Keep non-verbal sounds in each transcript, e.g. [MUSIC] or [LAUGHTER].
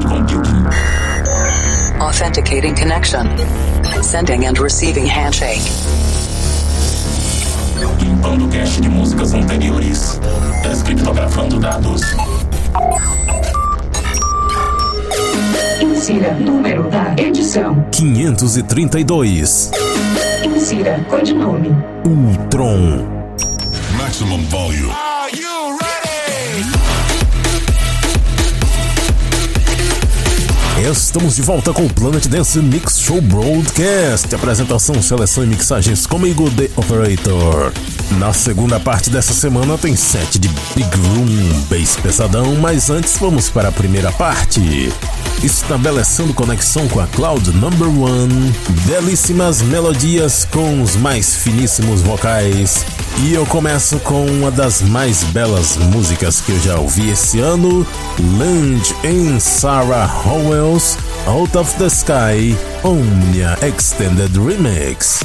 cloud computing. Authenticating connection. Sending and receiving handshake. Limpando cache de músicas anteriores. Descriptografando dados. Insira número da edição. 532. Insira codinome. Ultron. Maximum volume. Estamos de volta com o Planet Dance Mix Show Broadcast. Apresentação, seleção e mixagens comigo, The Operator. Na segunda parte dessa semana tem set de Big Room, Bass pesadão, mas antes vamos para a primeira parte. Estabelecendo conexão com a Cloud Number One, belíssimas melodias com os mais finíssimos vocais. E eu começo com uma das mais belas músicas que eu já ouvi esse ano, Land em Sarah Howell's Out of the Sky Omnia Extended Remix.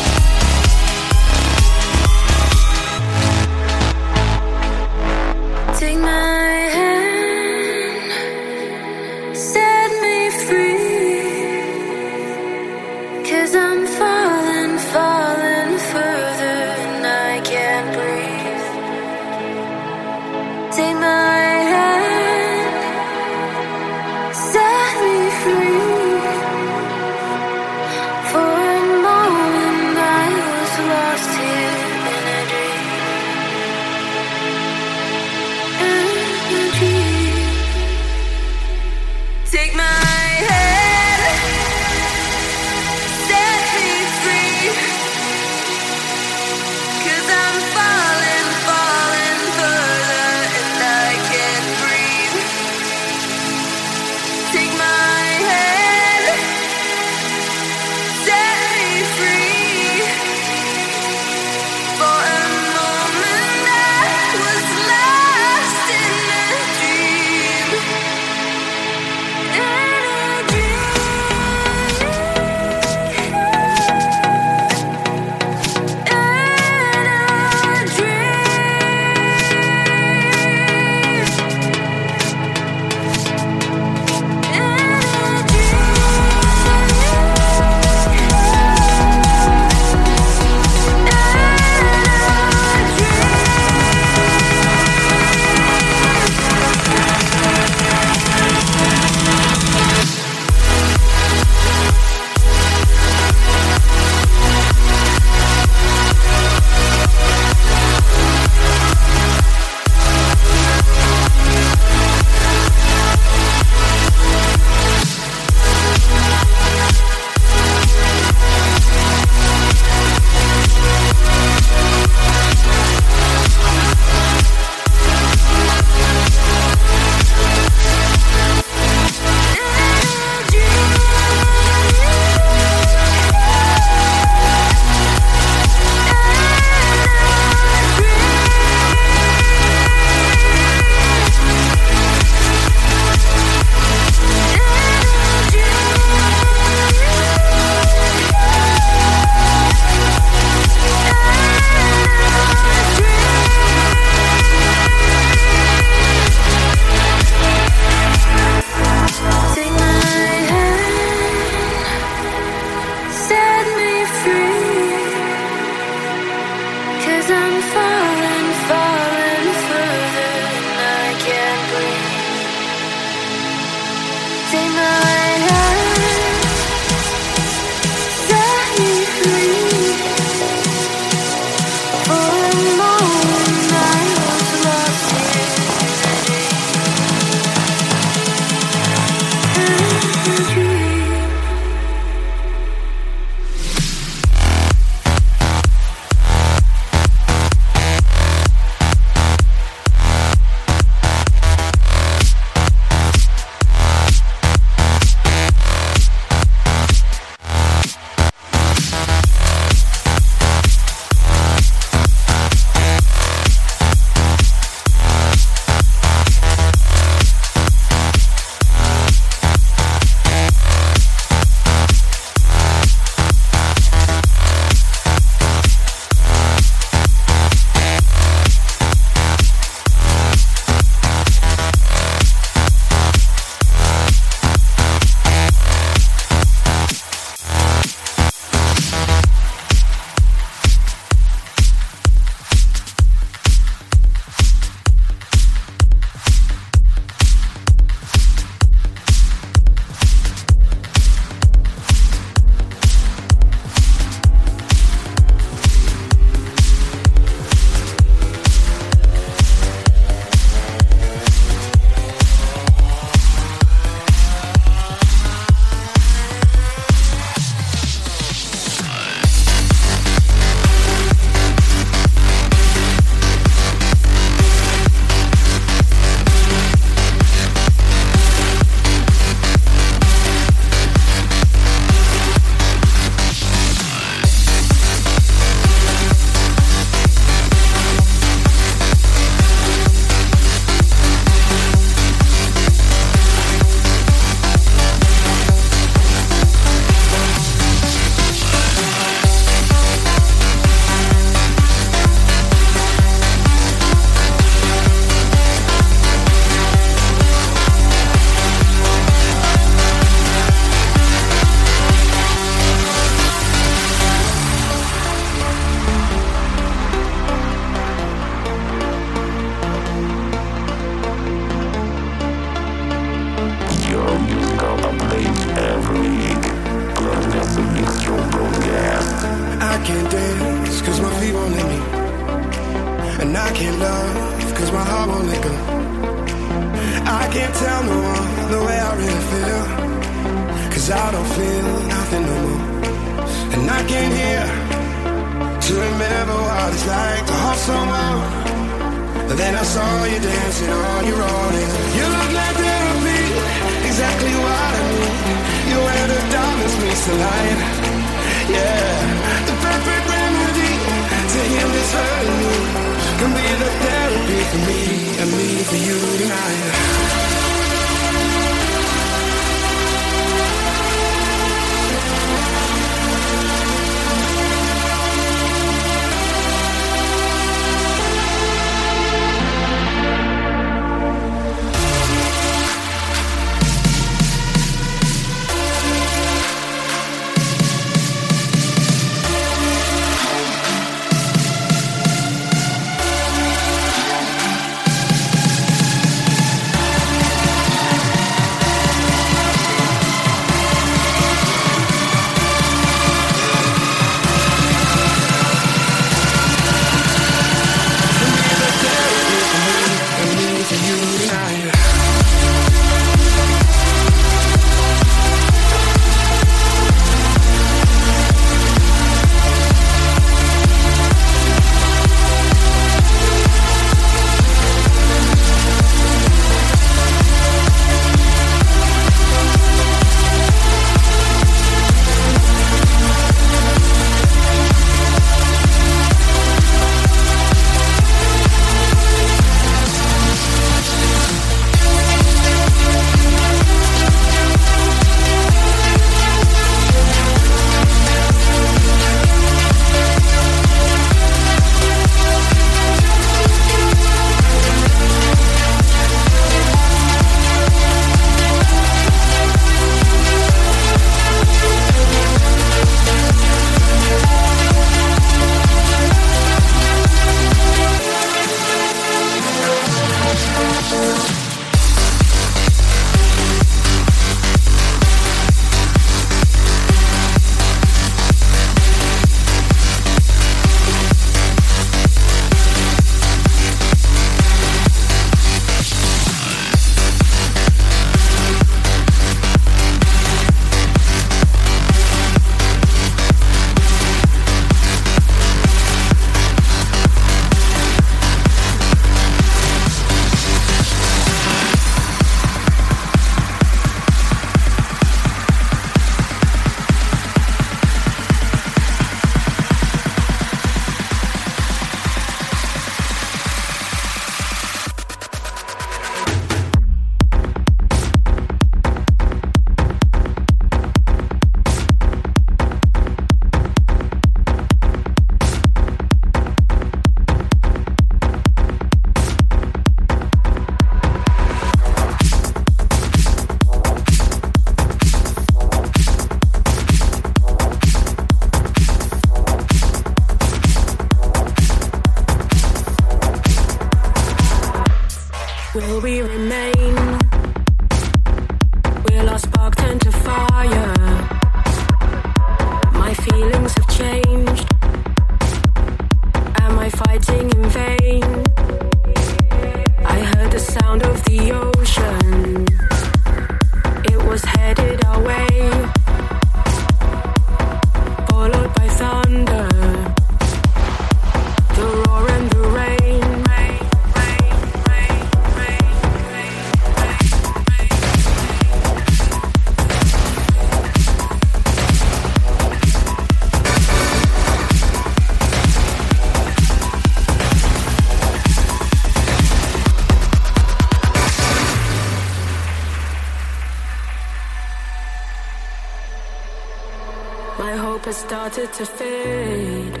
started to fade,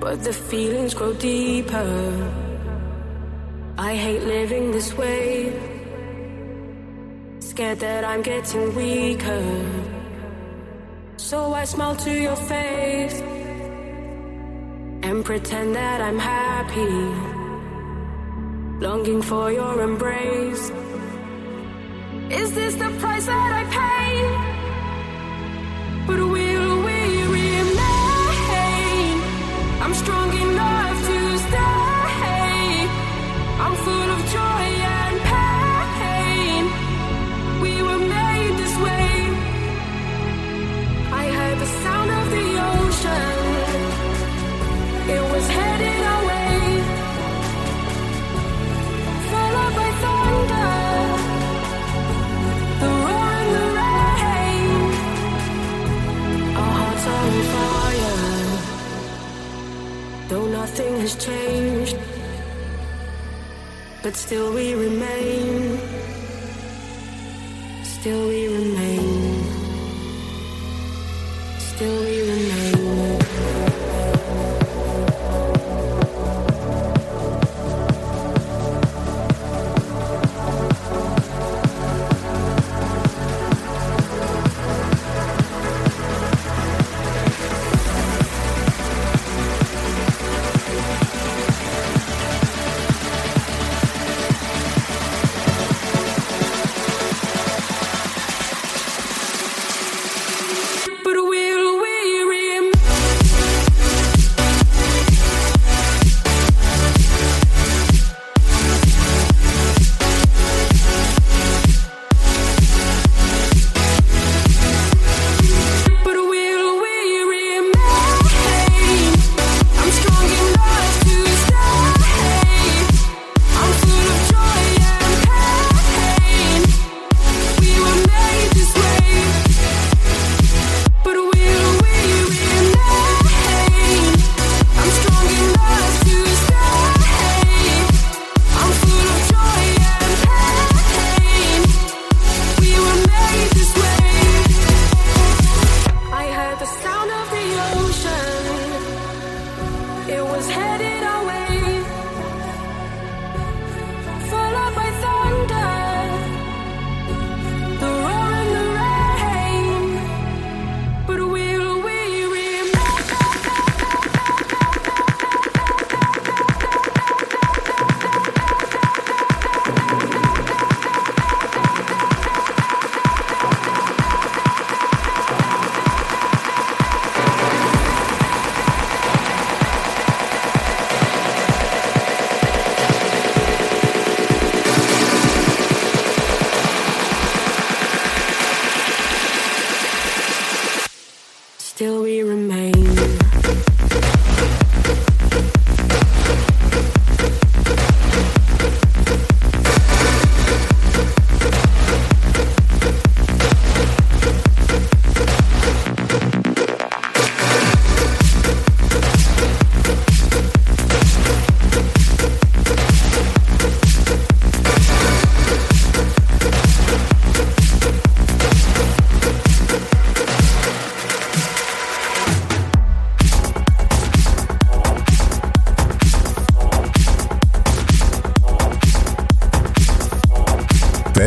but the feelings grow deeper. I hate living this way, scared that I'm getting weaker. So I smile to your face and pretend that I'm happy, longing for your embrace. Is this the price that I pay? But we has changed, but still we remain. Still we remain.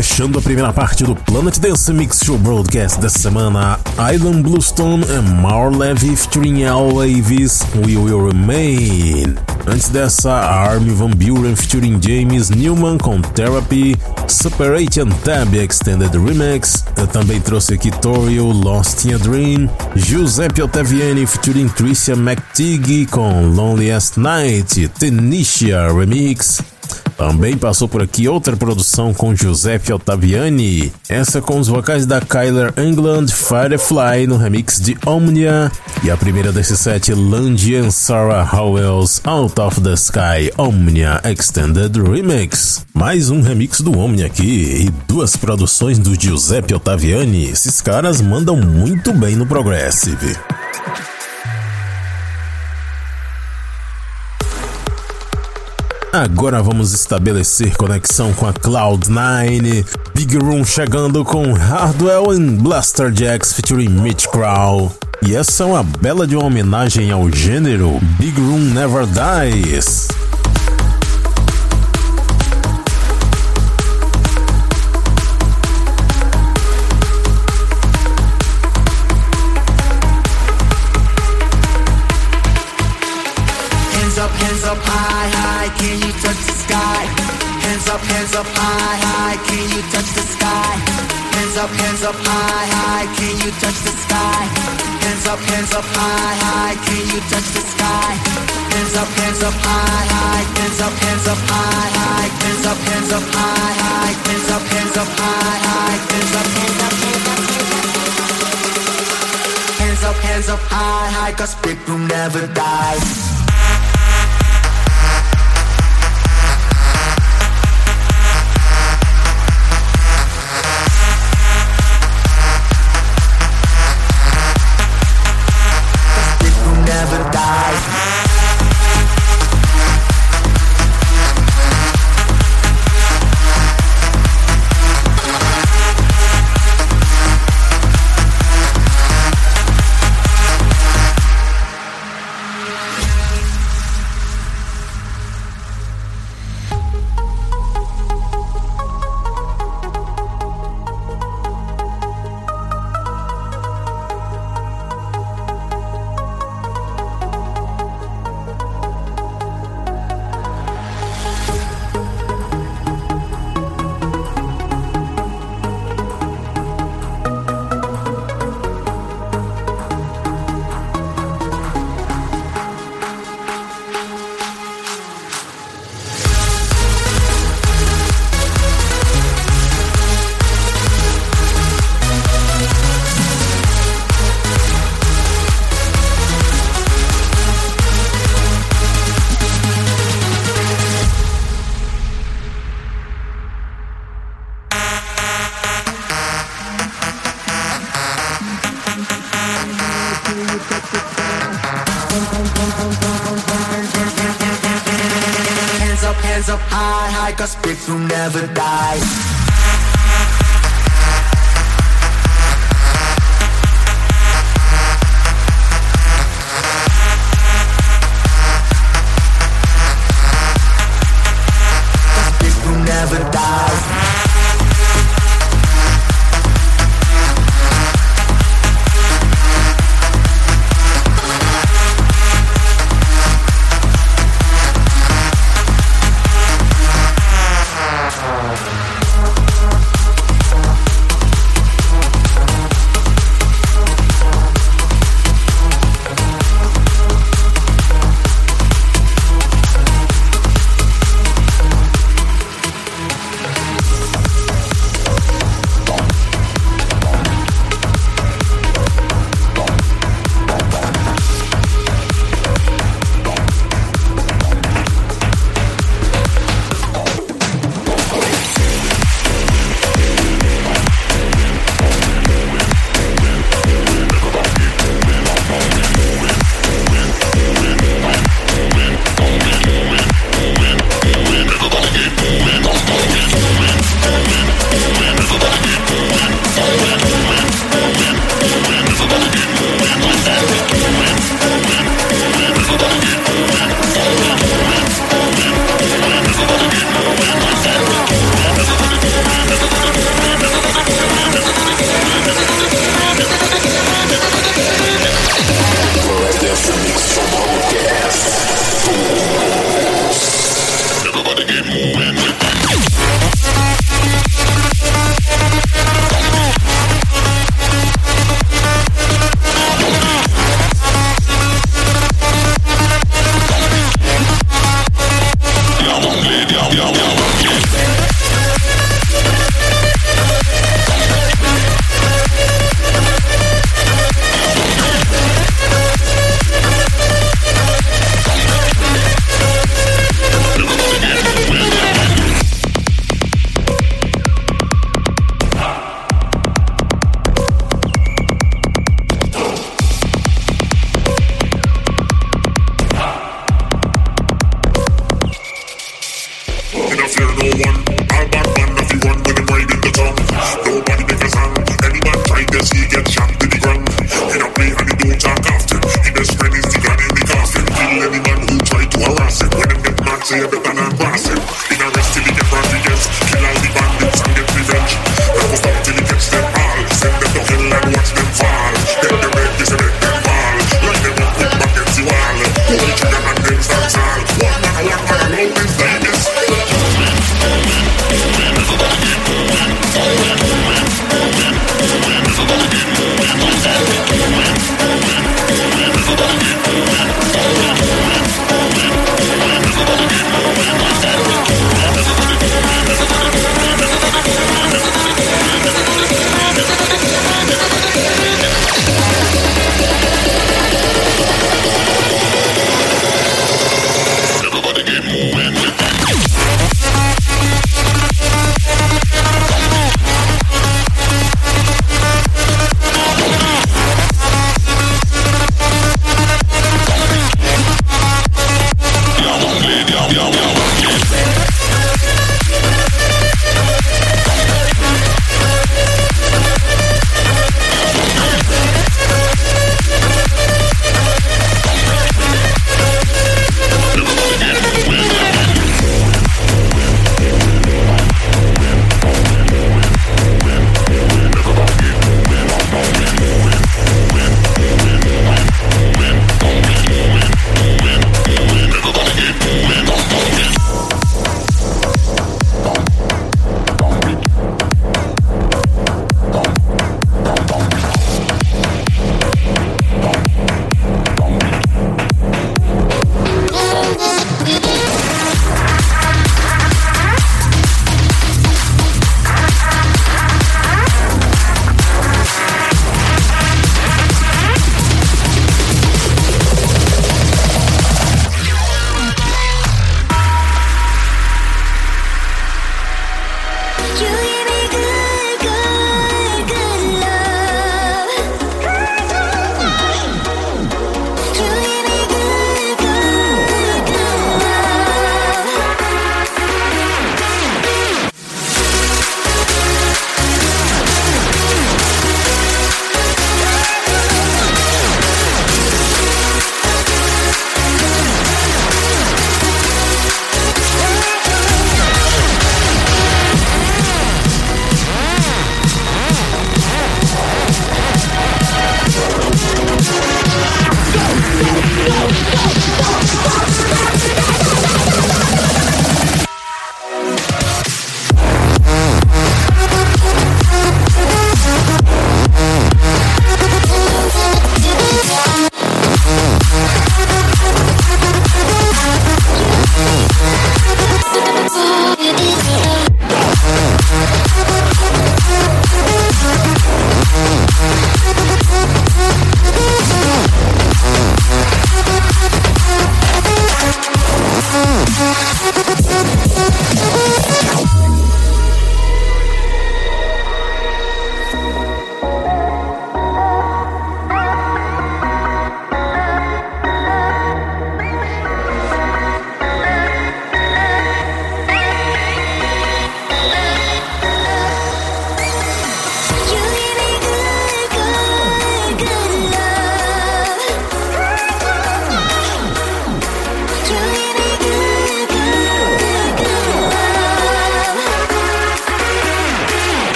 Fechando a primeira parte do Planet Dance Mix Show Broadcast dessa semana, Island Bluestone e Marlevy featuring Al Davis, We Will Remain. Antes dessa, Armin Van Buren featuring James Newman com Therapy, Separate and Tab Extended Remix. Eu também trouxe aqui Torio, Lost in a Dream, Giuseppe Ottaviani featuring Tricia McTeague com Loneliest Night, Tenisha Remix. Também passou por aqui outra produção com Giuseppe Ottaviani, essa com os vocais da Kyler England Firefly no remix de Omnia, e a primeira desse set, and Sarah Howells Out of the Sky Omnia Extended Remix. Mais um remix do Omnia aqui e duas produções do Giuseppe Ottaviani. Esses caras mandam muito bem no Progressive. Agora vamos estabelecer conexão com a Cloud9. Big Room chegando com Hardwell e Blaster Jacks featuring Mitch Crow. E essa é uma bela de uma homenagem ao gênero Big Room Never Dies. Touch the sky? Hands up, hands up, high, high, can you touch the sky? Hands up, hands up, high, high, can you touch the sky? Hands up, hands up, high, high, hands up, hands up, high, high, hands up, hands up, high, high, hands up, hands up, high, high, hands up, hands up, hands up, hands up. High, high, cause. Big room never dies. Dies. Yo, yo.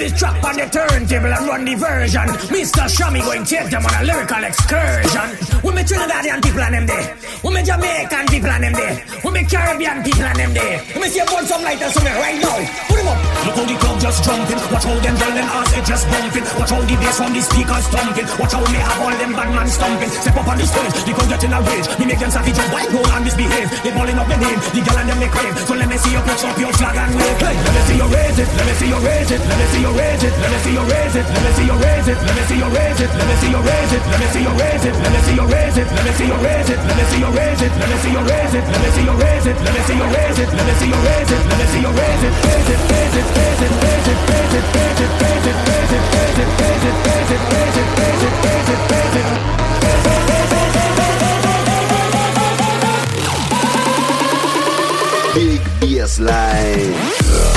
This track on the turntable and run the version. Mr. Shammy going take them on a lyrical excursion. We me Trinidadian people and them there. We me Jamaican people and them there. We me Caribbean people and them there. We me see a bunch of lighters somewhere right now. Put them up. Look how the crowd just jumping. Watch how them girl them ass it just bumping. Watch how the bass from the speakers thumping. Watch how me have all them bad man stomping. Step up on the stage, the crowd get in a rage. Me make them savage just white roll and misbehave. They balling up the name, the girl and them they crave. So let me see you put up your flag and wave. Hey, let me see you raise it. Let me see you raise it. Let me see you raise it. Let me see you raise it. Let me see you raise it. Let me see you raise it. Let me see you raise it. Let me see you raise it. Let me see you raise it. Let me see you raise it. Let me see you raise it. Let me see you raise it. Let me see you raise it. Let me see you raise it. Let me see you raise it. Let me see you raise it. Raise it. Raise it. Raise it. Raise it. Raise it. Raise it. Raise it. Raise it. Raise it. Raise it. Raise it. Raise it. Raise it. Raise it. Raise it. Big bassline.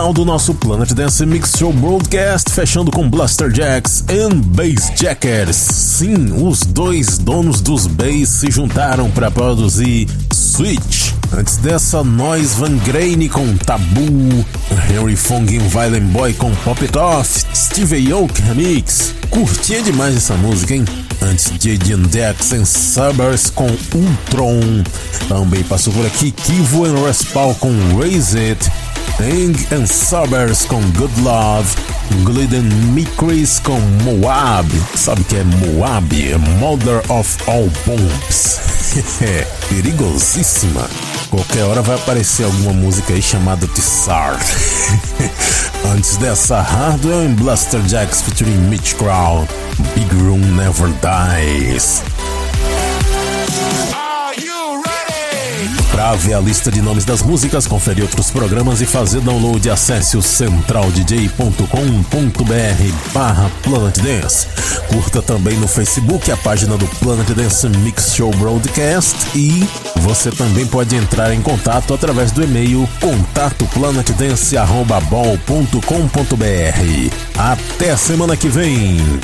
Final do nosso Planet Dance Mix Show Broadcast, fechando com Blaster Jacks e Bass Jackers. Sim, os dois donos dos bass se juntaram para produzir Switch. Antes dessa, nós Van Grane com Tabu, Henry Fong e Violent Boy com Pop It Off, Steve Aoki Remix. Curtia demais essa música, hein? Antes J.D. Dex and Suburbs com Ultron. Também passou por aqui Kivo and Respal com Raise It. Eng and Suburbs com Good Love. Glidden Micris com Moab. Sabe que é Moab? É Mother of All Bombs. [LAUGHS] Perigosíssima. Qualquer hora vai aparecer alguma música aí chamada Tsar. [LAUGHS] Antes dessa, Hardwell and Blaster Jacks featuring Mitch Crown. Big Room Never Dies. Para ver a lista de nomes das músicas, conferir outros programas e fazer download, acesse o centraldj.com.br barra Planet Dance. Curta também no Facebook a página do Planet Dance Mix Show Broadcast e você também pode entrar em contato através do e-mail contatoplanetdance.bol.com.br. Até semana que vem!